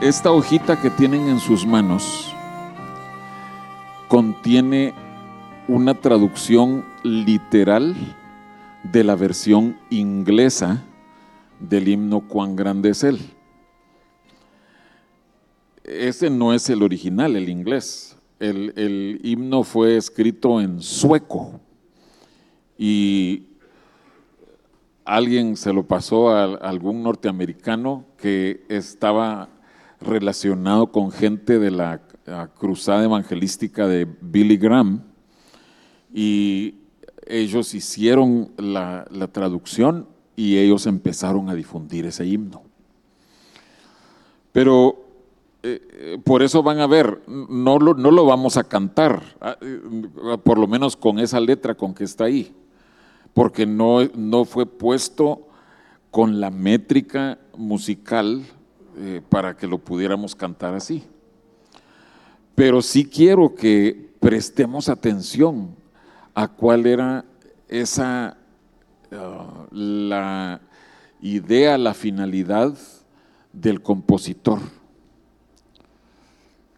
Esta hojita que tienen en sus manos contiene una traducción literal de la versión inglesa del himno Cuán grande es Él. Ese no es el original, el inglés. El, el himno fue escrito en sueco y alguien se lo pasó a algún norteamericano que estaba relacionado con gente de la cruzada evangelística de Billy Graham y ellos hicieron la, traducción y ellos empezaron a difundir ese himno. Pero eh, por eso van a ver, no lo, no lo vamos a cantar, ah, eh, por lo menos con esa letra con que está ahí, porque no, no fue puesto con la métrica musical eh, para que lo pudiéramos cantar así. Pero sí quiero que prestemos atención a cuál era esa, ah, la idea, la finalidad del compositor.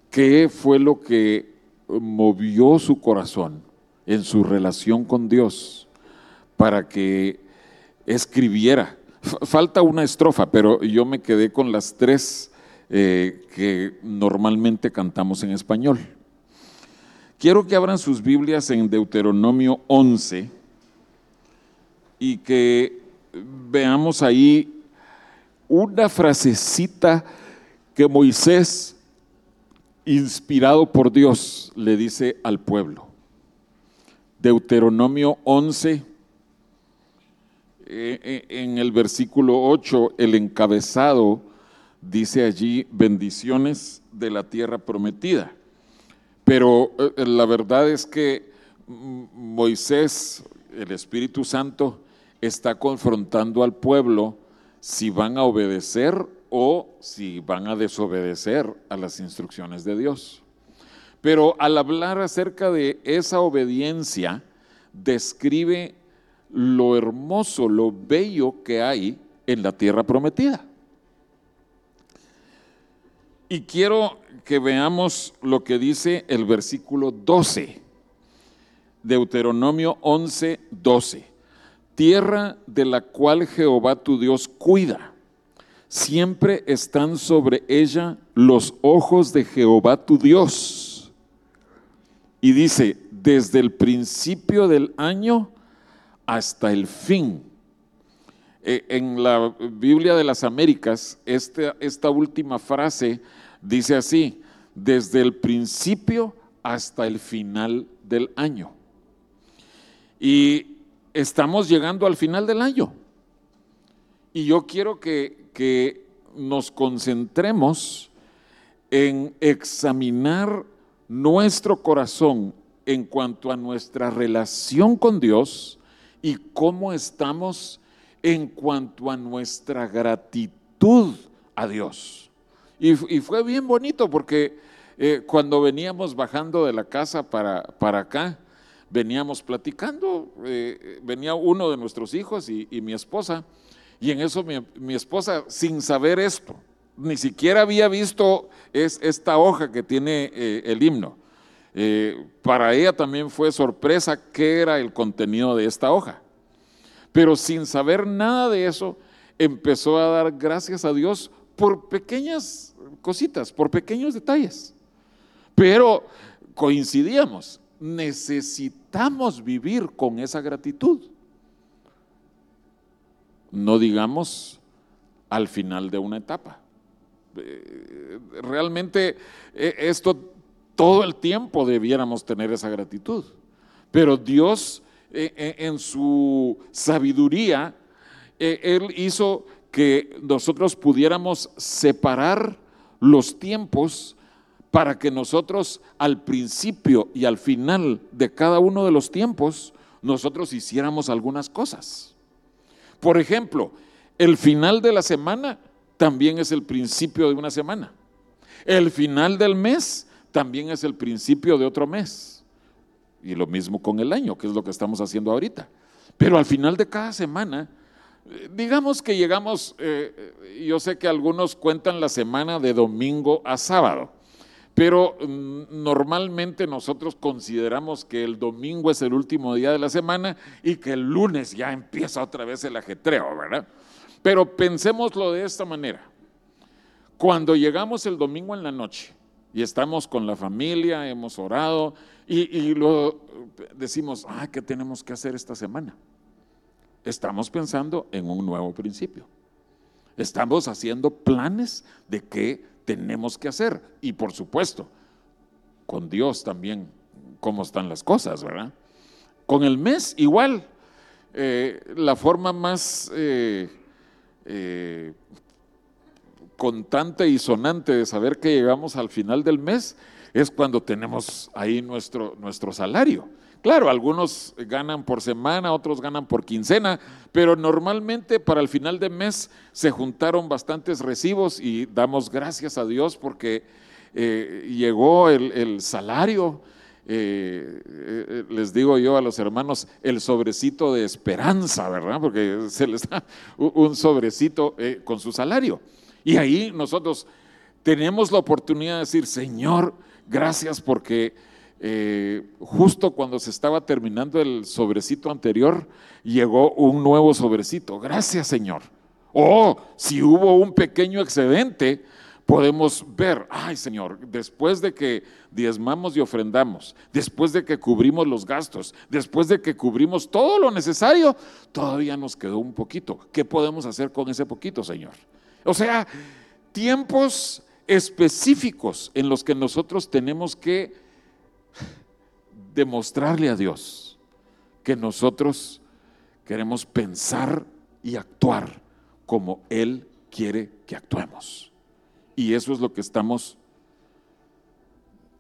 ¿Qué fue lo que movió su corazón en su relación con Dios para que escribiera Falta una estrofa, pero yo me quedé con las tres eh, que normalmente cantamos en español. Quiero que abran sus Biblias en Deuteronomio 11 y que veamos ahí una frasecita que Moisés, inspirado por Dios, le dice al pueblo. Deuteronomio 11, eh, eh, en el versículo 8, el encabezado dice allí bendiciones de la tierra prometida. Pero eh, la verdad es que Moisés, el Espíritu Santo, está confrontando al pueblo si van a obedecer o si van a desobedecer a las instrucciones de Dios. Pero al hablar acerca de esa obediencia, describe lo hermoso, lo bello que hay en la tierra prometida. Y quiero que veamos lo que dice el versículo 12, Deuteronomio 11, 12. Tierra de la cual Jehová tu Dios cuida. Siempre están sobre ella los ojos de Jehová tu Dios. Y dice, desde el principio del año hasta el fin. Eh, en la Biblia de las Américas, esta, esta última frase dice así, desde el principio hasta el final del año. Y estamos llegando al final del año. Y yo quiero que nos concentremos en examinar nuestro corazón en cuanto a nuestra relación con Dios y cómo estamos en cuanto a nuestra gratitud a Dios. Y, fue bien bonito porque eh, cuando veníamos bajando de la casa para, para acá, veníamos platicando, eh, venía uno de nuestros hijos y, mi esposa, y en eso mi, esposa, sin saber esto, ni siquiera había visto es, esta hoja que tiene eh, el himno. Eh, para ella también fue sorpresa qué era el contenido de esta hoja. Pero sin saber nada de eso, empezó a dar gracias a Dios por pequeñas cositas, por pequeños detalles. Pero coincidíamos, necesitamos vivir con esa gratitud. No digamos al final de una etapa. Eh, realmente eh, esto todo el tiempo debiéramos tener esa gratitud. Pero Dios, eh, eh, en su sabiduría, eh, Él hizo que nosotros pudiéramos separar los tiempos para que nosotros al principio y al final de cada uno de los tiempos, nosotros hiciéramos algunas cosas. Por ejemplo, el final de la semana también es el principio de una semana. El final del mes también es el principio de otro mes. Y lo mismo con el año, que es lo que estamos haciendo ahorita. Pero al final de cada semana, digamos que llegamos, eh, yo sé que algunos cuentan la semana de domingo a sábado, pero mm, normalmente nosotros consideramos que el domingo es el último día de la semana y que el lunes ya empieza otra vez el ajetreo, ¿verdad? Pero pensémoslo de esta manera. Cuando llegamos el domingo en la noche y estamos con la familia, hemos orado y, y luego decimos, ah, ¿qué tenemos que hacer esta semana? Estamos pensando en un nuevo principio. Estamos haciendo planes de qué tenemos que hacer. Y por supuesto, con Dios también, cómo están las cosas, ¿verdad? Con el mes igual. Eh, la forma más eh, eh, contante y sonante de saber que llegamos al final del mes es cuando tenemos ahí nuestro, nuestro salario. Claro, algunos ganan por semana, otros ganan por quincena, pero normalmente para el final de mes se juntaron bastantes recibos y damos gracias a Dios porque eh, llegó el, salario. Eh, eh, les digo yo a los hermanos, el sobrecito de esperanza, ¿verdad? Porque se les da un sobrecito con su salario. Y ahí nosotros tenemos la oportunidad de decir, Señor, gracias porque eh, justo cuando se estaba terminando el sobrecito anterior, llegó un nuevo sobrecito. Gracias, Señor. O si hubo un pequeño excedente, podemos ver, ay Señor, después de que diezmamos y ofrendamos, después de que cubrimos los gastos, después de que cubrimos todo lo necesario, todavía nos quedó un poquito. ¿Qué podemos hacer con ese poquito, Señor? O sea, tiempos específicos en los que nosotros tenemos que demostrarle a Dios que nosotros queremos pensar y actuar como Él quiere que actuemos. Y eso es lo que estamos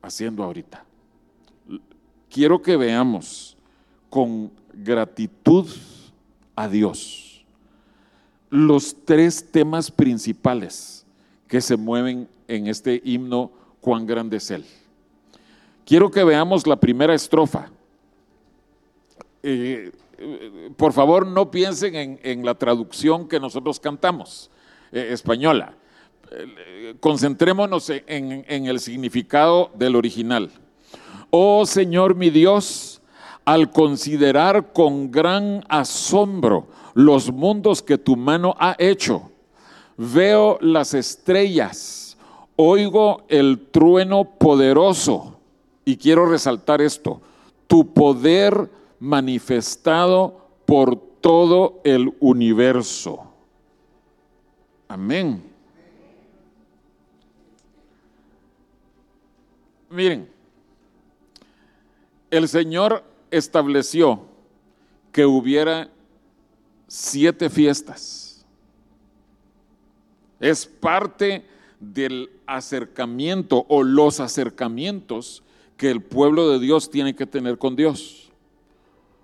haciendo ahorita. Quiero que veamos con gratitud a Dios los tres temas principales que se mueven en este himno Cuán grande es Él. Quiero que veamos la primera estrofa. Eh, por favor, no piensen en, la traducción que nosotros cantamos, eh, española. Eh, concentrémonos en, en el significado del original. Oh Señor mi Dios, al considerar con gran asombro los mundos que tu mano ha hecho, veo las estrellas, oigo el trueno poderoso y quiero resaltar esto, tu poder manifestado por todo el universo. Amén. Miren, el Señor estableció que hubiera siete fiestas. Es parte del acercamiento o los acercamientos que el pueblo de Dios tiene que tener con Dios.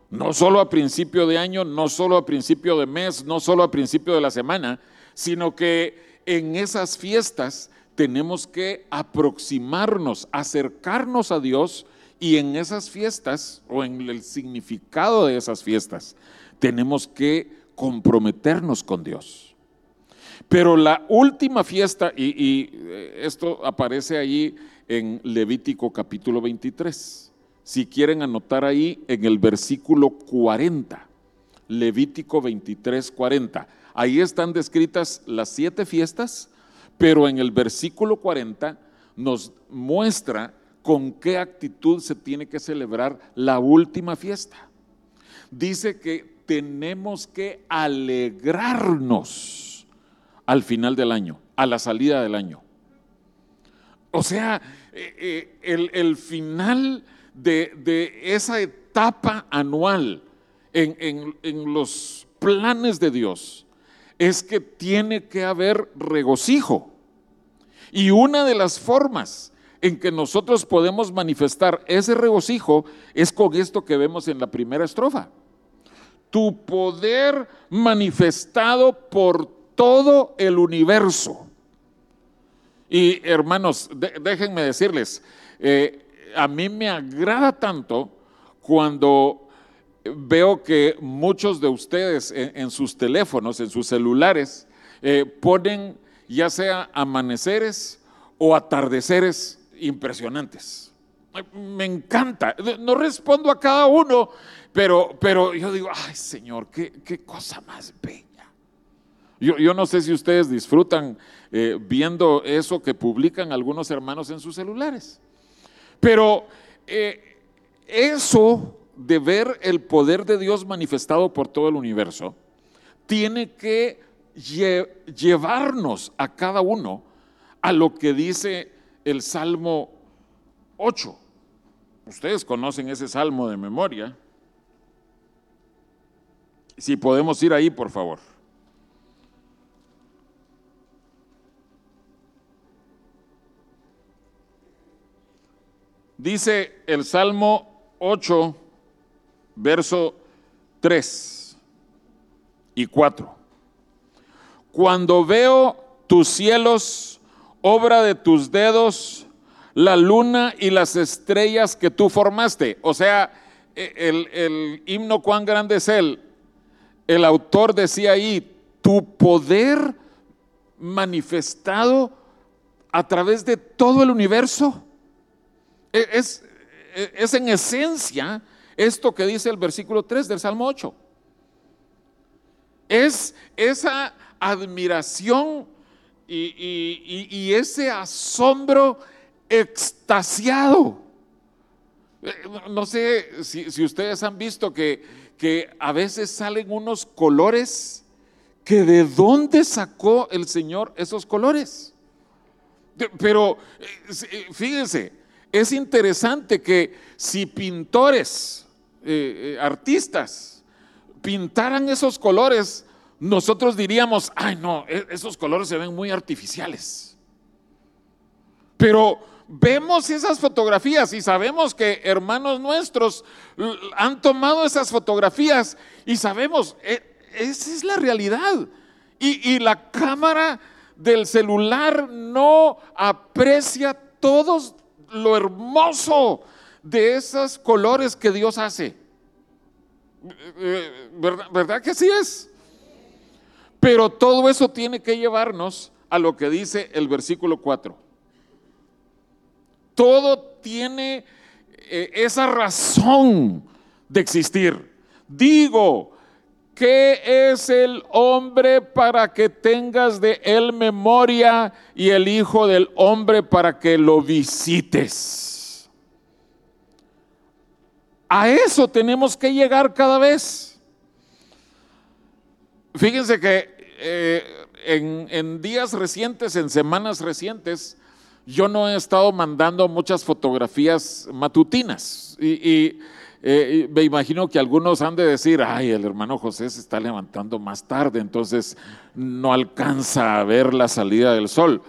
No solo a principio de año, no solo a principio de mes, no solo a principio de la semana, sino que en esas fiestas tenemos que aproximarnos, acercarnos a Dios y en esas fiestas o en el significado de esas fiestas tenemos que comprometernos con Dios. Pero la última fiesta, y, eh, esto aparece allí en Levítico capítulo 23. Si quieren anotar ahí en el versículo 40, Levítico 23, 40. Ahí están descritas las siete fiestas, pero en el versículo 40 nos muestra con qué actitud se tiene que celebrar la última fiesta. Dice que tenemos que alegrarnos al final del año, a la salida del año. O sea, eh, eh, el, final de, esa etapa anual en, en los planes de Dios es que tiene que haber regocijo. Y una de las formas en que nosotros podemos manifestar ese regocijo es con esto que vemos en la primera estrofa. Tu poder manifestado por todo el universo. Y hermanos, déjenme decirles, eh, a mí me agrada tanto cuando veo que muchos de ustedes en, sus teléfonos, en sus celulares, eh, ponen ya sea amaneceres o atardeceres impresionantes. Me encanta. No respondo a cada uno, pero, pero yo digo, ay Señor, qué, cosa más bella. Yo, yo, no sé si ustedes disfrutan eh, viendo eso que publican algunos hermanos en sus celulares, pero eh, eso de ver el poder de Dios manifestado por todo el universo, tiene que llevarnos a cada uno a lo que dice el Salmo 8. Ustedes conocen ese salmo de memoria. Si podemos ir ahí, por favor. Dice el Salmo 8, verso 3 y 4. Cuando veo tus cielos, obra de tus dedos, la luna y las estrellas que tú formaste. O sea, e, el, el himno cuán grande es él. El autor decía ahí, tu poder manifestado a través de todo el universo. E, es, e, es en esencia esto que dice el versículo 3 del Salmo 8. Es esa admiración y, ese asombro extasiado. Eh, no sé si, ustedes han visto que, que a veces salen unos colores que de dónde sacó el Señor esos colores. Pero eh, eh, fíjense, es interesante que si pintores eh, artistas pintaran esos colores, nosotros diríamos, ay no, e-, esos colores se ven muy artificiales. Pero vemos esas fotografías y sabemos que hermanos nuestros han tomado esas fotografías y sabemos, e-, esa es la realidad. Y, la cámara del celular no aprecia todo lo hermoso de esos colores que Dios hace. ¿Verdad, que sí es? Pero todo eso tiene que llevarnos a lo que dice el versículo 4. Todo tiene eh, esa razón de existir. Digo, ¿qué es el hombre para que tengas de él memoria y el hijo del hombre para que lo visites? A eso tenemos que llegar cada vez. Fíjense que eh, en, días recientes, en semanas recientes, yo no he estado mandando muchas fotografías matutinas. Y, eh, me imagino que algunos han de decir, ay, el hermano José se está levantando más tarde, entonces no alcanza a ver la salida del sol.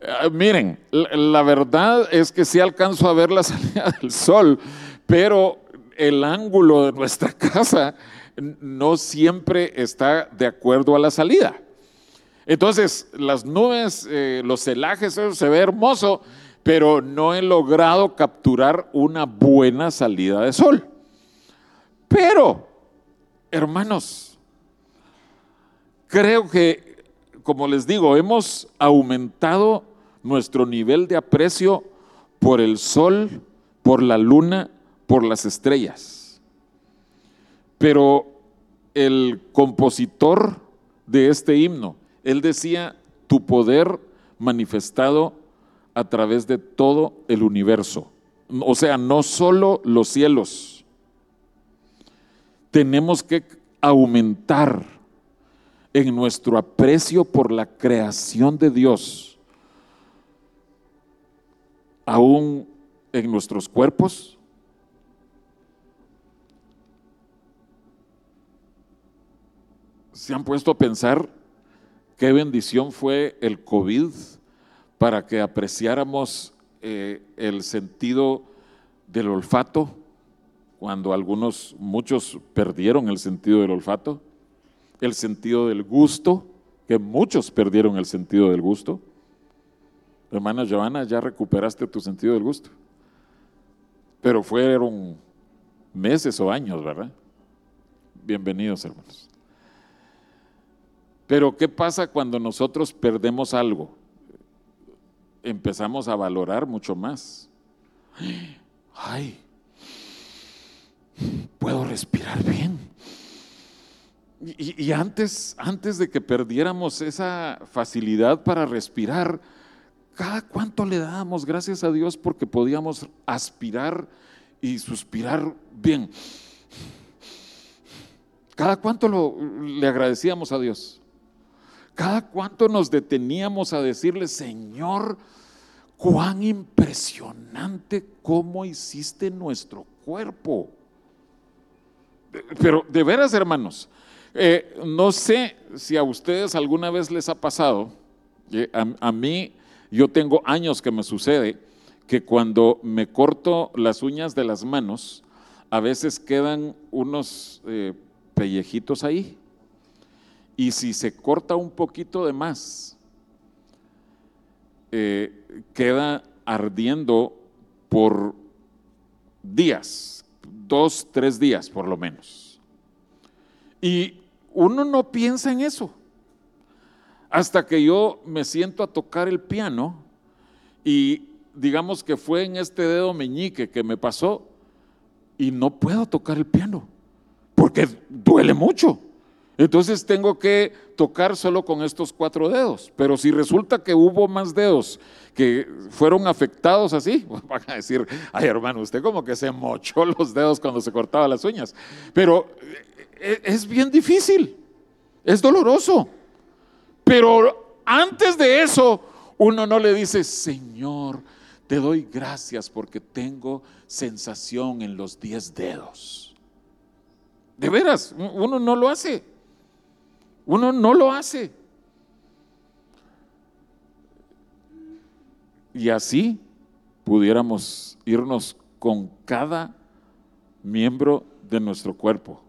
Eh, miren, la verdad es que sí alcanzo a ver la salida del sol, pero el ángulo de nuestra casa no siempre está de acuerdo a la salida. Entonces, las nubes, eh, los celajes, eso se ve hermoso, pero no he logrado capturar una buena salida de sol. Pero, hermanos, creo que, como les digo, hemos aumentado nuestro nivel de aprecio por el sol, por la luna por las estrellas. Pero el compositor de este himno, él decía, tu poder manifestado a través de todo el universo. O sea, no solo los cielos. Tenemos que aumentar en nuestro aprecio por la creación de Dios, aún en nuestros cuerpos, ¿Se han puesto a pensar qué bendición fue el COVID para que apreciáramos eh, el sentido del olfato cuando algunos, muchos perdieron el sentido del olfato, el sentido del gusto, que muchos perdieron el sentido del gusto. Hermana Joana, ya recuperaste tu sentido del gusto. Pero fueron meses o años, ¿verdad? Bienvenidos, hermanos. Pero ¿qué pasa cuando nosotros perdemos algo? Empezamos a valorar mucho más. Ay, puedo respirar bien. Y, antes, antes de que perdiéramos esa facilidad para respirar, cada cuánto le dábamos gracias a Dios porque podíamos aspirar y suspirar bien. Cada cuánto lo, le agradecíamos a Dios. Cada cuánto nos deteníamos a decirle, Señor, cuán impresionante cómo hiciste nuestro cuerpo. Pero de veras, hermanos, eh, no sé si a ustedes alguna vez les ha pasado, a, mí yo tengo años que me sucede que cuando me corto las uñas de las manos, a veces quedan unos eh, pellejitos ahí. Y si se corta un poquito de más, eh, queda ardiendo por días, dos, tres días por lo menos. Y uno no piensa en eso. Hasta que yo me siento a tocar el piano y digamos que fue en este dedo meñique que me pasó y no puedo tocar el piano porque duele mucho. Entonces tengo que tocar solo con estos cuatro dedos. Pero si resulta que hubo más dedos que fueron afectados así, van a decir, ay hermano, usted como que se mochó los dedos cuando se cortaba las uñas. Pero e, es bien difícil, es doloroso. Pero antes de eso, uno no le dice, Señor, te doy gracias porque tengo sensación en los diez dedos. De veras, uno no lo hace. Uno no lo hace. Y así pudiéramos irnos con cada miembro de nuestro cuerpo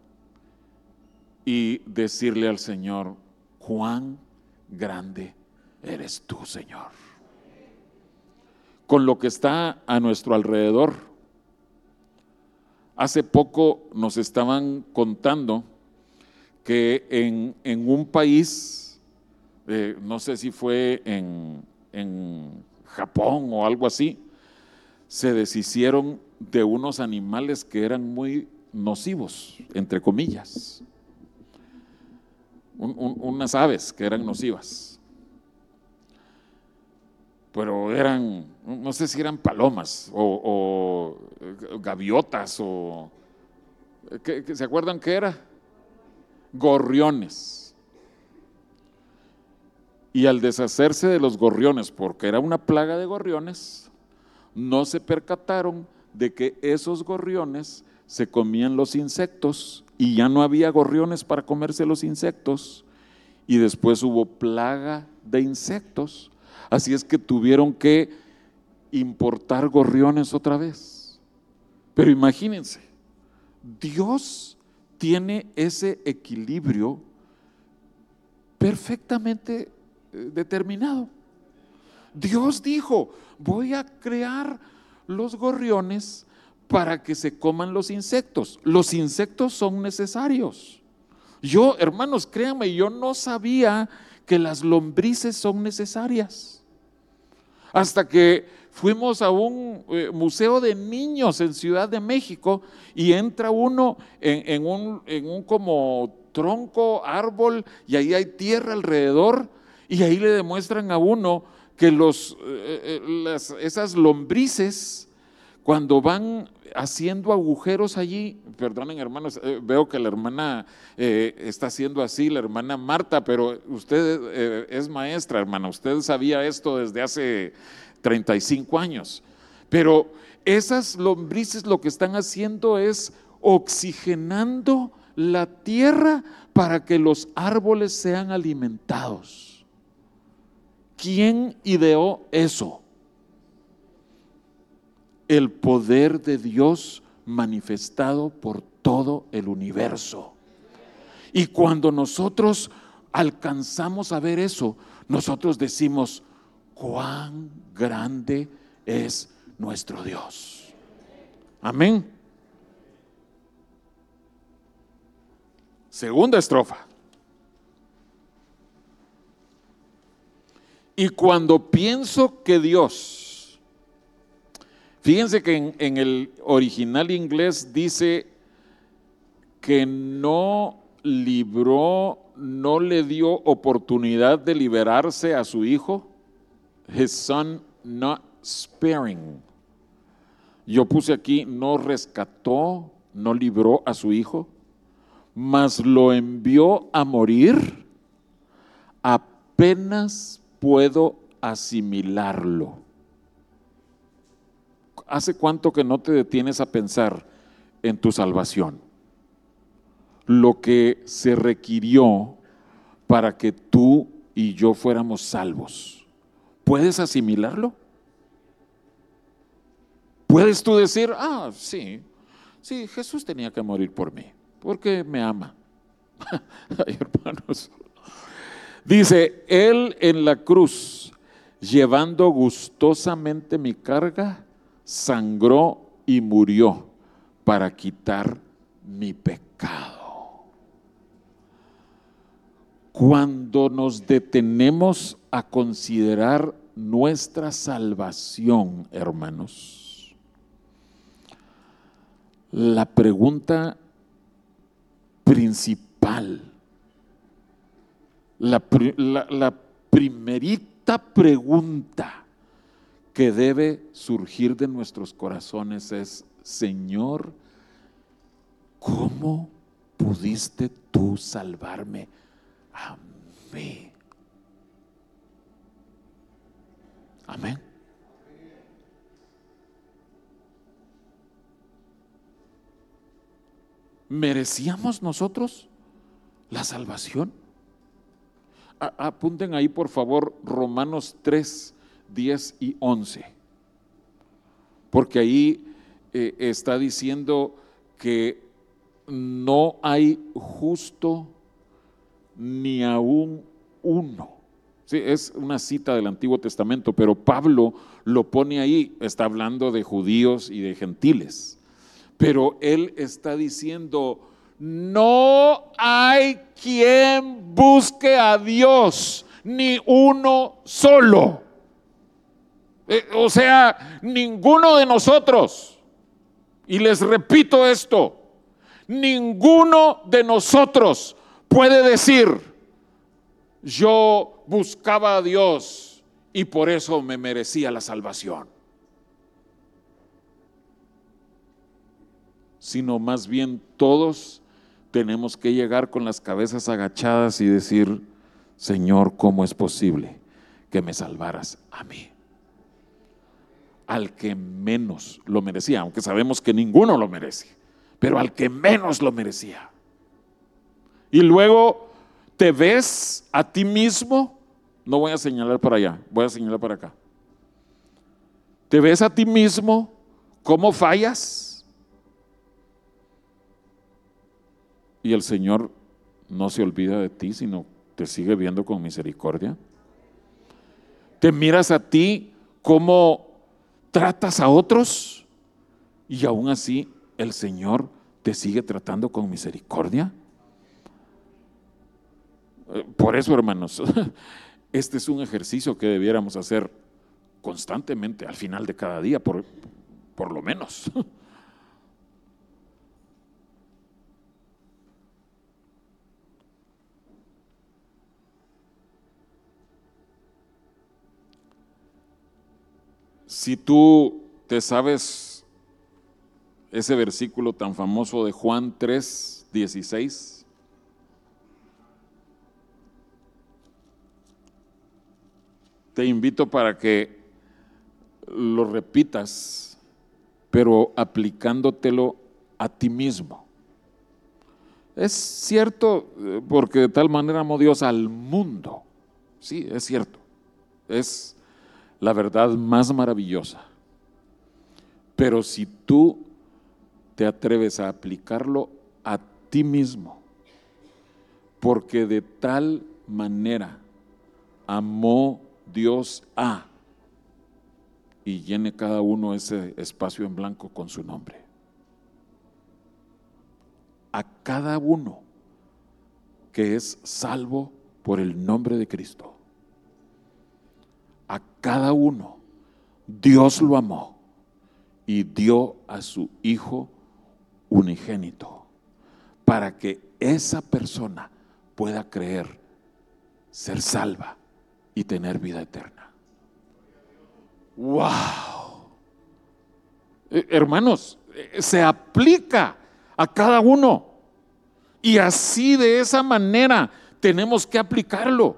y decirle al Señor, cuán grande eres tú, Señor. Con lo que está a nuestro alrededor. Hace poco nos estaban contando que en, un país, eh, no sé si fue en, en Japón o algo así, se deshicieron de unos animales que eran muy nocivos, entre comillas unas aves que eran nocivas. Pero eran, no sé si eran palomas o, gaviotas o... ¿Se acuerdan qué era? Gorriones. Y al deshacerse de los gorriones, porque era una plaga de gorriones, no se percataron de que esos gorriones se comían los insectos y ya no había gorriones para comerse los insectos y después hubo plaga de insectos. Así es que tuvieron que importar gorriones otra vez. Pero imagínense, Dios tiene ese equilibrio perfectamente eh, determinado. Dios dijo, voy a crear los gorriones para que se coman los insectos. Los insectos son necesarios. Yo, hermanos, créanme, yo no sabía que las lombrices son necesarias. Hasta que fuimos a un eh, museo de niños en Ciudad de México y entra uno en, un, como tronco, árbol, y ahí hay tierra alrededor, y ahí le demuestran a uno que los, eh, eh, esas lombrices, cuando van haciendo agujeros allí, perdonen hermanos, veo que la hermana está haciendo así, la hermana Marta, pero usted es maestra, hermana, usted sabía esto desde hace 35 años. Pero esas lombrices lo que están haciendo es oxigenando la tierra para que los árboles sean alimentados. ¿Quién ideó eso? el poder de Dios manifestado por todo el universo. Y cuando nosotros alcanzamos a ver eso, nosotros decimos, cuán grande es nuestro Dios. Amén. Segunda estrofa. Y cuando pienso que Dios, fíjense que en, el original inglés dice que no libró, no le dio oportunidad de liberarse a su hijo, his son not sparing. Yo puse aquí, no rescató, no libró a su hijo, mas lo envió a morir, apenas puedo asimilarlo. ¿Hace cuánto que no te detienes a pensar en tu salvación? Lo que se requirió para que tú y yo fuéramos salvos. ¿Puedes asimilarlo? ¿Puedes tú decir, ah, sí, sí, Jesús tenía que morir por mí, porque me ama? Ay, hermanos. Dice, Él en la cruz, llevando gustosamente mi carga, sangró y murió para quitar mi pecado. Cuando nos detenemos a considerar nuestra salvación, hermanos, la pregunta principal la, primerita pregunta que debe surgir de nuestros corazones es, Señor, ¿cómo pudiste tú salvarme a mí? Amén. ¿Merecíamos nosotros la salvación? apunten ahí por favor Romanos 3, 10 y 11. Porque ahí eh, está diciendo que no hay justo ni aún uno. Sí, es una cita del Antiguo Testamento, pero Pablo lo pone ahí, está hablando de judíos y de gentiles. Pero él está diciendo, no hay quien busque a Dios, ni uno solo. Eh, o sea, ninguno de nosotros, y les repito esto, ninguno de nosotros puede decir, yo buscaba a Dios y por eso me merecía la salvación. Sino más bien todos tenemos que llegar con las cabezas agachadas y decir, Señor, ¿cómo es posible que me salvaras a mí? Al que menos lo merecía, aunque sabemos que ninguno lo merece, pero al que menos lo merecía. Y luego te ves a ti mismo, no voy a señalar para allá, voy a señalar para acá. Te ves a ti mismo cómo fallas y el Señor no se olvida de ti, sino te sigue viendo con misericordia. Te miras a ti cómo tratas a otros y aún así el Señor te sigue tratando con misericordia. Eh, por eso, hermanos, este es un ejercicio que debiéramos hacer constantemente al final de cada día, por, por lo menos. Si tú te sabes ese versículo tan famoso de Juan 3, 16, te invito para que lo repitas, pero aplicándotelo a ti mismo. Es cierto, eh, porque de tal manera amó Dios al mundo. Sí, es cierto. Es la verdad más maravillosa. Pero si tú te atreves a aplicarlo a ti mismo, porque de tal manera amó Dios a, y llene cada uno ese espacio en blanco con su nombre. A cada uno que es salvo por el nombre de Cristo. A cada uno Dios lo amó y dio a su Hijo unigénito para que esa persona pueda creer, ser salva y tener vida eterna. ¡Wow! Eh, hermanos, eh, se aplica a cada uno. Y así de esa manera tenemos que aplicarlo.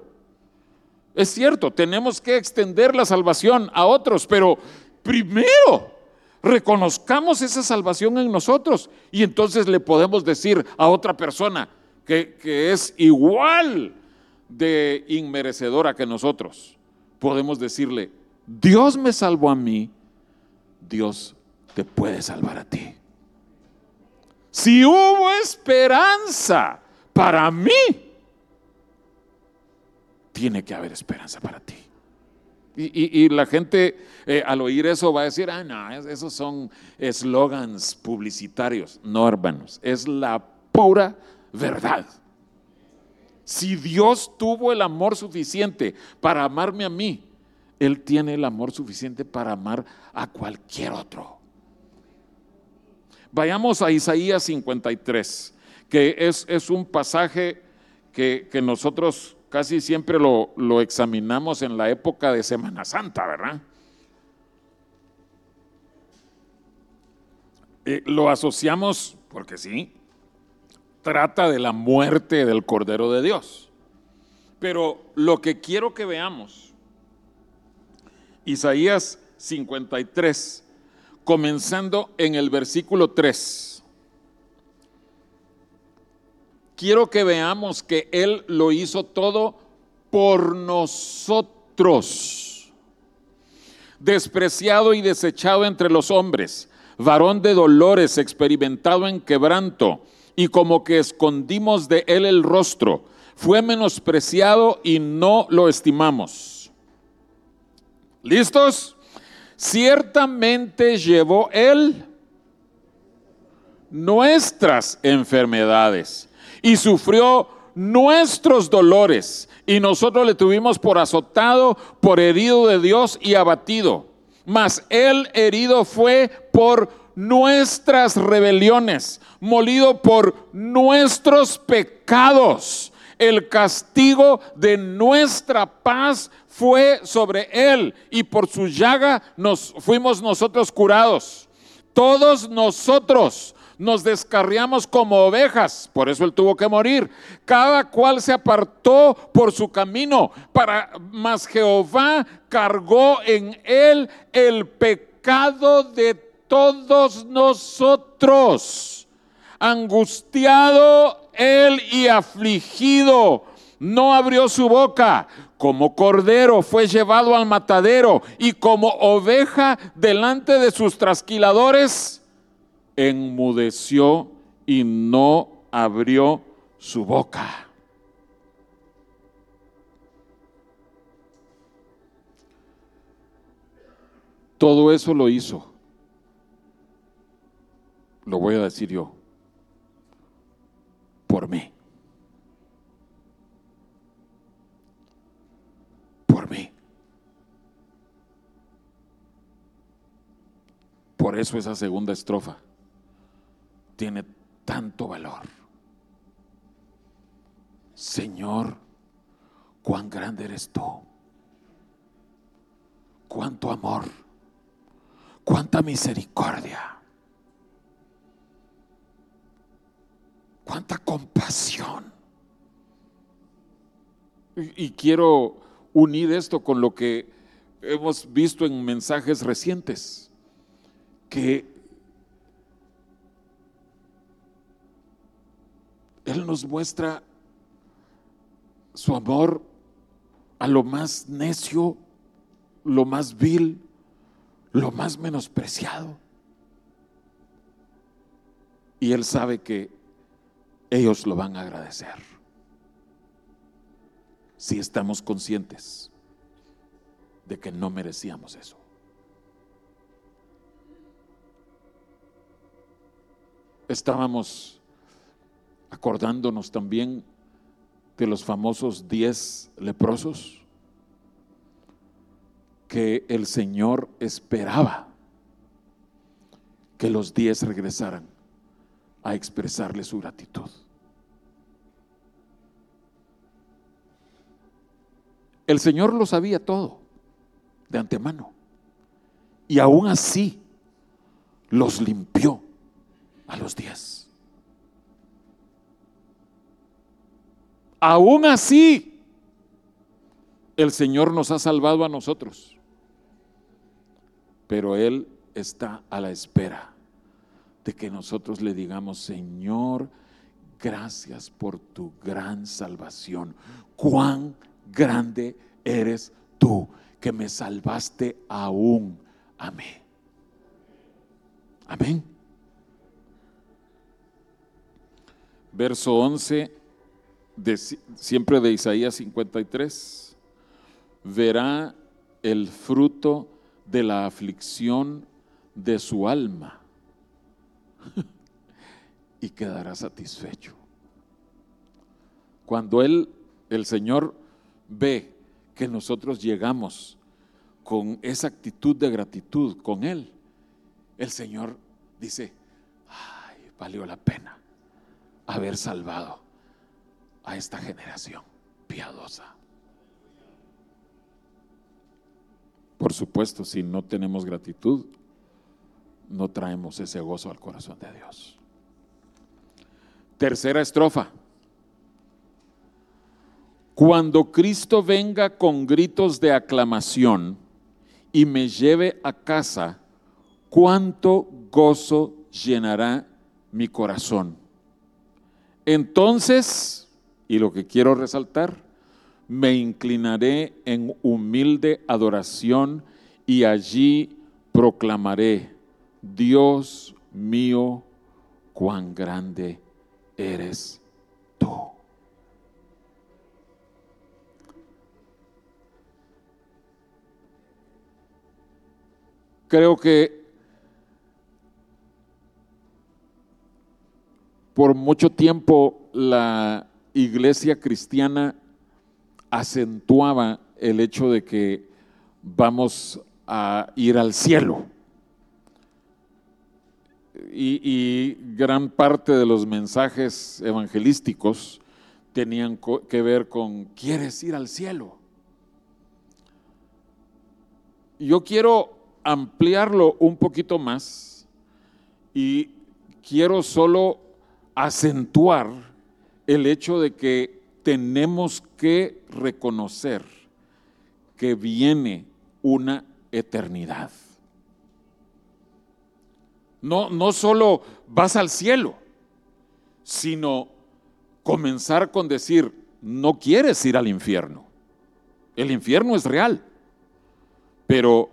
Es cierto, tenemos que extender la salvación a otros, pero primero reconozcamos esa salvación en nosotros y entonces le podemos decir a otra persona que, que es igual de inmerecedora que nosotros. Podemos decirle, Dios me salvó a mí, Dios te puede salvar a ti. Si hubo esperanza para mí, tiene que haber esperanza para ti. Y, la gente eh, al oír eso va a decir, ah, no, esos son eslogans publicitarios. No, hermanos, es la pura verdad. Si Dios tuvo el amor suficiente para amarme a mí, Él tiene el amor suficiente para amar a cualquier otro. Vayamos a Isaías 53, que es, es un pasaje que, que nosotros casi siempre lo, examinamos en la época de Semana Santa, ¿verdad? Eh, lo asociamos, porque sí, trata de la muerte del Cordero de Dios. Pero lo que quiero que veamos, Isaías 53, comenzando en el versículo 3. quiero que veamos que Él lo hizo todo por nosotros. Despreciado y desechado entre los hombres, varón de dolores, experimentado en quebranto, y como que escondimos de Él el rostro, fue menospreciado y no lo estimamos. ¿Listos? Ciertamente llevó Él nuestras enfermedades y sufrió nuestros dolores y nosotros le tuvimos por azotado, por herido de Dios y abatido. Mas él herido fue por nuestras rebeliones, molido por nuestros pecados. El castigo de nuestra paz fue sobre él y por su llaga nos fuimos nosotros curados. Todos nosotros nos descarriamos como ovejas, por eso él tuvo que morir. Cada cual se apartó por su camino, para mas Jehová cargó en él el pecado de todos nosotros. Angustiado él y afligido, no abrió su boca. Como cordero fue llevado al matadero y como oveja delante de sus trasquiladores enmudeció y no abrió su boca. Todo eso lo hizo. Lo voy a decir yo. Por mí. Por mí. Por eso esa segunda estrofa tiene tanto valor. Señor, cuán grande eres tú. Cuánto amor. Cuánta misericordia. Cuánta compasión. Y, quiero unir esto con lo que hemos visto en mensajes recientes, que Él nos muestra su amor a lo más necio, lo más vil, lo más menospreciado. Y Él sabe que ellos lo van a agradecer. Si estamos conscientes de que no merecíamos eso. Estábamos acordándonos también de los famosos diez leprosos? Que el Señor esperaba que los diez regresaran a expresarle su gratitud. El Señor lo sabía todo de antemano. Y aún así los limpió a los diez. Aún así, el Señor nos ha salvado a nosotros. Pero Él está a la espera de que nosotros le digamos, Señor, gracias por tu gran salvación. Cuán grande eres tú que me salvaste aún a mí. Amén. Verso 11, de, siempre de Isaías 53. Verá el fruto de la aflicción de su alma y quedará satisfecho. Cuando él, el Señor, ve que nosotros llegamos con esa actitud de gratitud con Él, el Señor dice, valió la pena haber salvado a esta generación piadosa. Por supuesto, si no tenemos gratitud, no traemos ese gozo al corazón de Dios. Tercera estrofa. Cuando Cristo venga con gritos de aclamación y me lleve a casa, cuánto gozo llenará mi corazón. Entonces, y lo que quiero resaltar, me inclinaré en humilde adoración y allí proclamaré, Dios mío, cuán grande eres tú. Creo que por mucho tiempo la iglesia cristiana acentuaba el hecho de que vamos a ir al cielo. Y, gran parte de los mensajes evangelísticos tenían que ver con, ¿quieres ir al cielo? Yo quiero ampliarlo un poquito más y quiero solo acentuar el hecho de que tenemos que reconocer que viene una eternidad. No, no solo vas al cielo, sino comenzar con decir, no quieres ir al infierno. El infierno es real, pero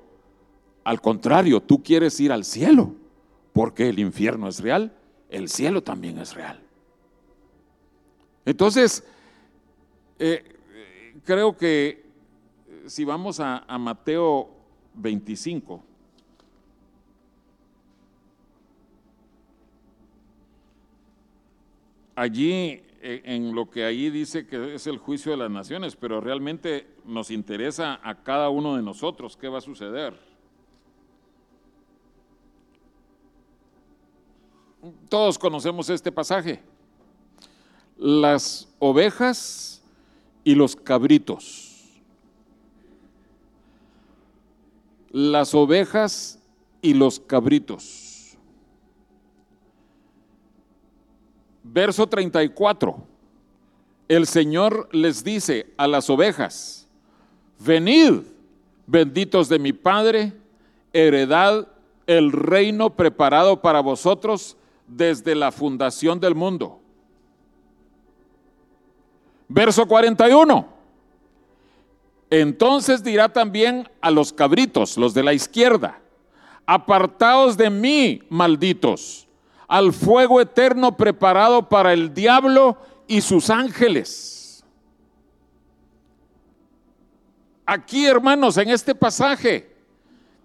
al contrario, tú quieres ir al cielo, porque el infierno es real, el cielo también es real. Entonces, eh, creo que si vamos a, a Mateo 25, allí eh, en lo que ahí dice que es el juicio de las naciones, pero realmente nos interesa a cada uno de nosotros qué va a suceder. Todos conocemos este pasaje. Las ovejas y los cabritos. Las ovejas y los cabritos. Verso 34. El Señor les dice a las ovejas, venid, benditos de mi Padre, heredad el reino preparado para vosotros desde la fundación del mundo. Verso 41. Entonces dirá también a los cabritos, los de la izquierda, apartaos de mí, malditos, al fuego eterno preparado para el diablo y sus ángeles. Aquí, hermanos, en este pasaje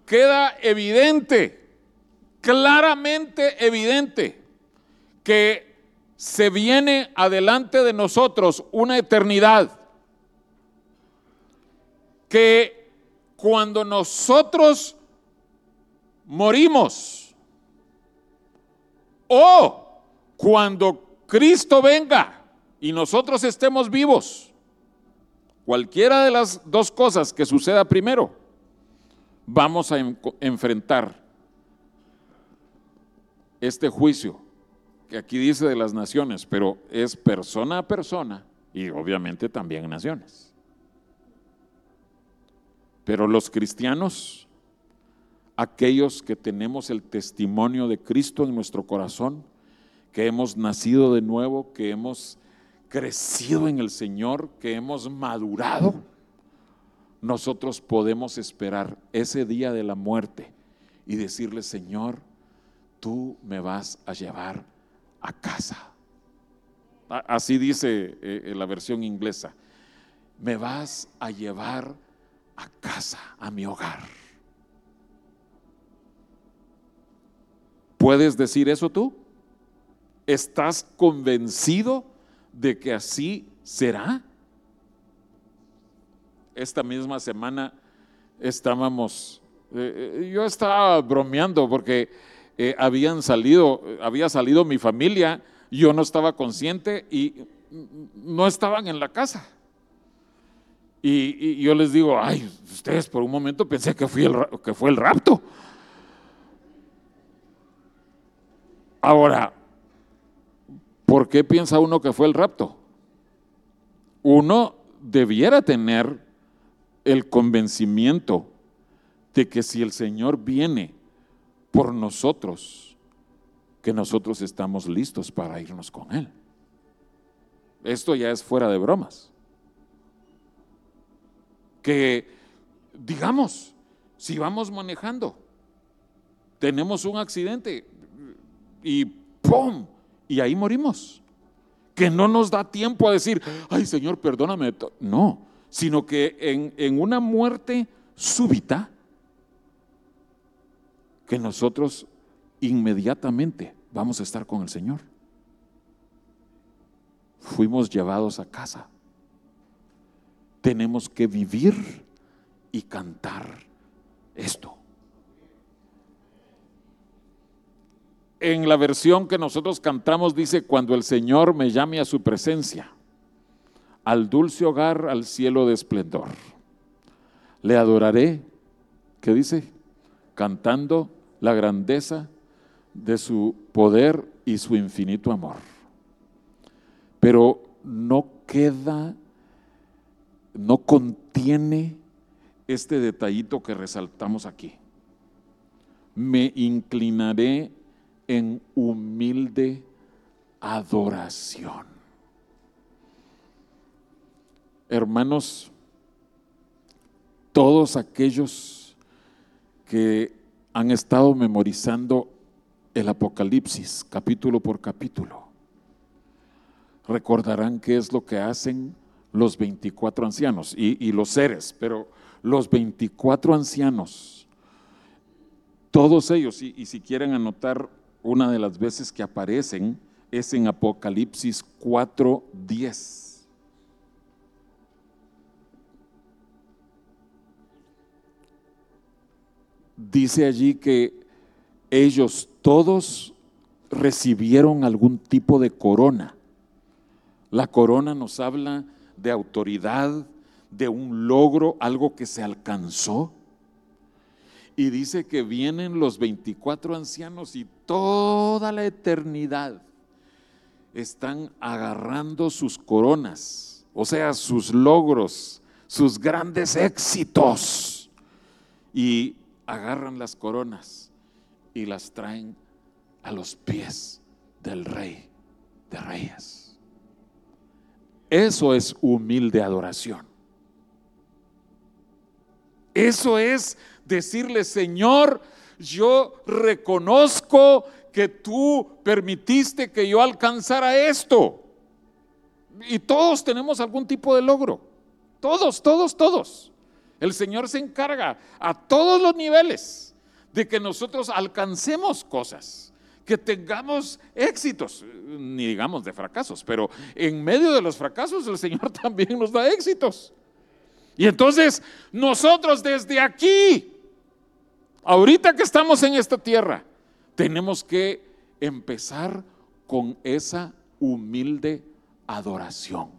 queda evidente claramente evidente que se viene adelante de nosotros una eternidad que cuando nosotros morimos o cuando Cristo venga y nosotros estemos vivos, cualquiera de las dos cosas que suceda primero, vamos a enfrentar este juicio que aquí dice de las naciones, pero es persona a persona y obviamente también naciones. Pero los cristianos, aquellos que tenemos el testimonio de Cristo en nuestro corazón, que hemos nacido de nuevo, que hemos crecido en el Señor, que hemos madurado, nosotros podemos esperar ese día de la muerte y decirle, Señor, tú me vas a llevar a casa. Así dice eh, la versión inglesa. Me vas a llevar a casa, a mi hogar. ¿Puedes decir eso tú? ¿Estás convencido de que así será? Esta misma semana estábamos, eh, eh, yo estaba bromeando porque eh, habían salido, había salido mi familia, yo no estaba consciente y no estaban en la casa. Y, yo les digo, ay, ustedes por un momento pensé que, el, que fue el rapto. Ahora, ¿por qué piensa uno que fue el rapto? Uno debiera tener el convencimiento de que si el Señor viene por nosotros que nosotros estamos listos para irnos con Él. Esto ya es fuera de bromas. Que, digamos, si vamos manejando, tenemos un accidente y ¡pum! Y ahí morimos. Que no nos da tiempo a decir, ay Señor, perdóname. No, sino que en, en una muerte súbita, que nosotros inmediatamente vamos a estar con el Señor. Fuimos llevados a casa. Tenemos que vivir y cantar esto. En la versión que nosotros cantamos dice, cuando el Señor me llame a su presencia, al dulce hogar, al cielo de esplendor, le adoraré, ¿qué dice? Cantando la grandeza de su poder y su infinito amor. Pero no queda, no contiene este detallito que resaltamos aquí. Me inclinaré en humilde adoración. Hermanos, todos aquellos que han estado memorizando el Apocalipsis capítulo por capítulo. Recordarán qué es lo que hacen los 24 ancianos y, los seres, pero los 24 ancianos, todos ellos, y, y si quieren anotar una de las veces que aparecen, es en Apocalipsis 4.10. dice allí que ellos todos recibieron algún tipo de corona. La corona nos habla de autoridad, de un logro, algo que se alcanzó. Y dice que vienen los 24 ancianos y toda la eternidad están agarrando sus coronas, o sea, sus logros, sus grandes éxitos. Y agarran las coronas y las traen a los pies del rey de reyes. Eso es humilde adoración. Eso es decirle, Señor, yo reconozco que tú permitiste que yo alcanzara esto. Y todos tenemos algún tipo de logro. Todos, todos, todos. El Señor se encarga a todos los niveles de que nosotros alcancemos cosas, que tengamos éxitos, ni digamos de fracasos, pero en medio de los fracasos el Señor también nos da éxitos. Y entonces nosotros desde aquí, ahorita que estamos en esta tierra, tenemos que empezar con esa humilde adoración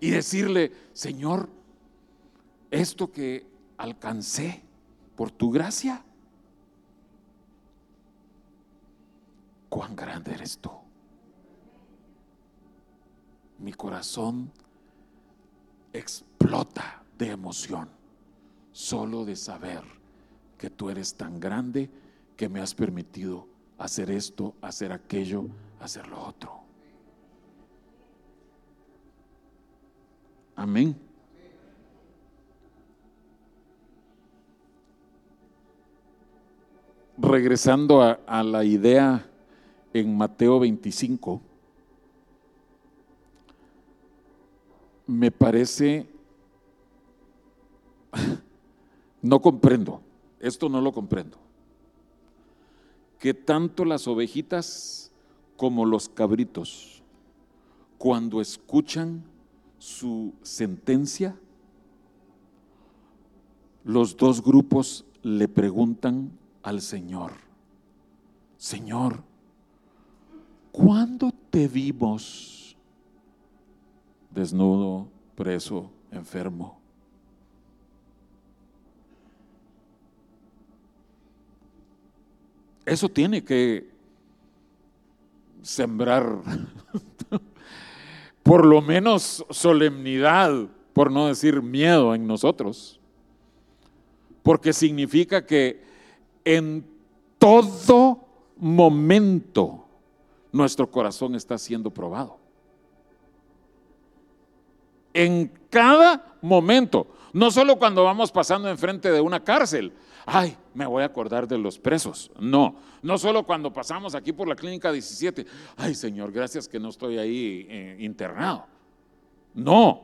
y decirle, Señor, esto que alcancé por tu gracia, cuán grande eres tú. Mi corazón explota de emoción solo de saber que tú eres tan grande que me has permitido hacer esto, hacer aquello, hacer lo otro. Amén. Regresando a, a la idea en Mateo 25, me parece, no comprendo, esto no lo comprendo, que tanto las ovejitas como los cabritos, cuando escuchan su sentencia, los dos grupos le preguntan al Señor, Señor, ¿Cuándo te vimos desnudo, preso, enfermo? Eso tiene que sembrar por lo menos solemnidad, por no decir miedo en nosotros. Porque significa que en todo momento nuestro corazón está siendo probado. En cada momento, no solo cuando vamos pasando enfrente de una cárcel, ay, me voy a acordar de los presos. No, no solo cuando pasamos aquí por la clínica 17, ay Señor, gracias que no estoy ahí eh, internado. No,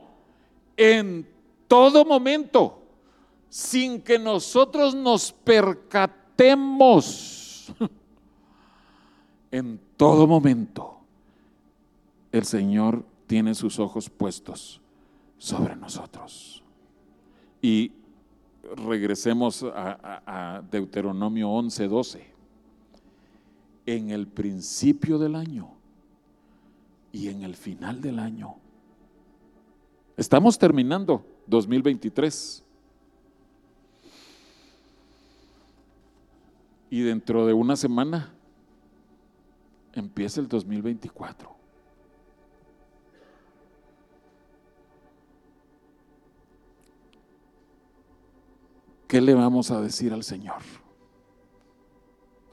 en todo momento, sin que nosotros nos percatemos, en todo momento el Señor tiene sus ojos puestos sobre nosotros. Y regresemos a, Deuteronomio 11, 12. En el principio del año y en el final del año. Estamos terminando 2023. Y dentro de una semana empieza el 2024. ¿Qué le vamos a decir al Señor?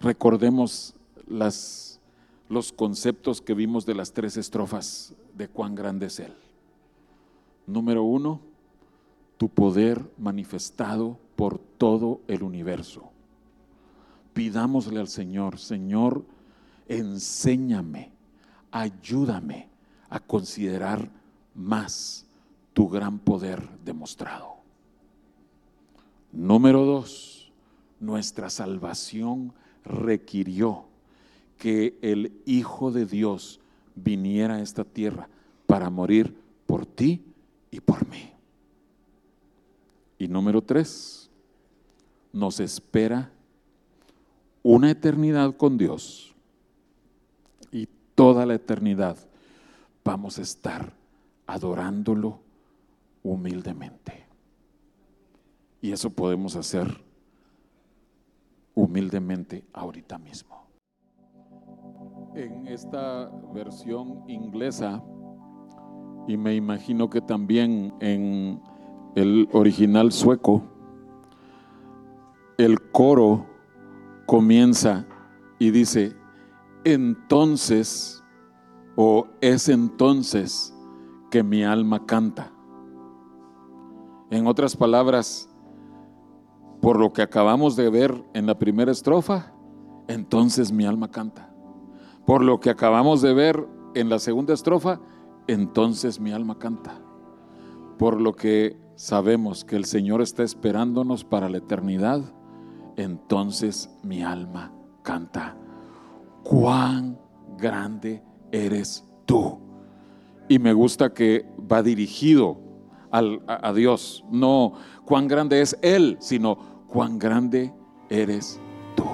Recordemos las, los conceptos que vimos de las tres estrofas de cuán grande es Él. Número uno, tu poder manifestado por todo el universo. Pidámosle al Señor, Señor, enséñame, ayúdame a considerar más tu gran poder demostrado. Número dos, nuestra salvación requirió que el Hijo de Dios viniera a esta tierra para morir por ti y por mí. Y número tres, nos espera una eternidad con Dios toda la eternidad vamos a estar adorándolo humildemente. Y eso podemos hacer humildemente ahorita mismo. En esta versión inglesa, y me imagino que también en el original sueco, el coro comienza y dice, entonces, o es entonces que mi alma canta. En otras palabras, por lo que acabamos de ver en la primera estrofa, entonces mi alma canta. Por lo que acabamos de ver en la segunda estrofa, entonces mi alma canta. Por lo que sabemos que el Señor está esperándonos para la eternidad, entonces mi alma canta cuán grande eres tú. Y me gusta que va dirigido al, a, a Dios, no cuán grande es Él, sino cuán grande eres tú.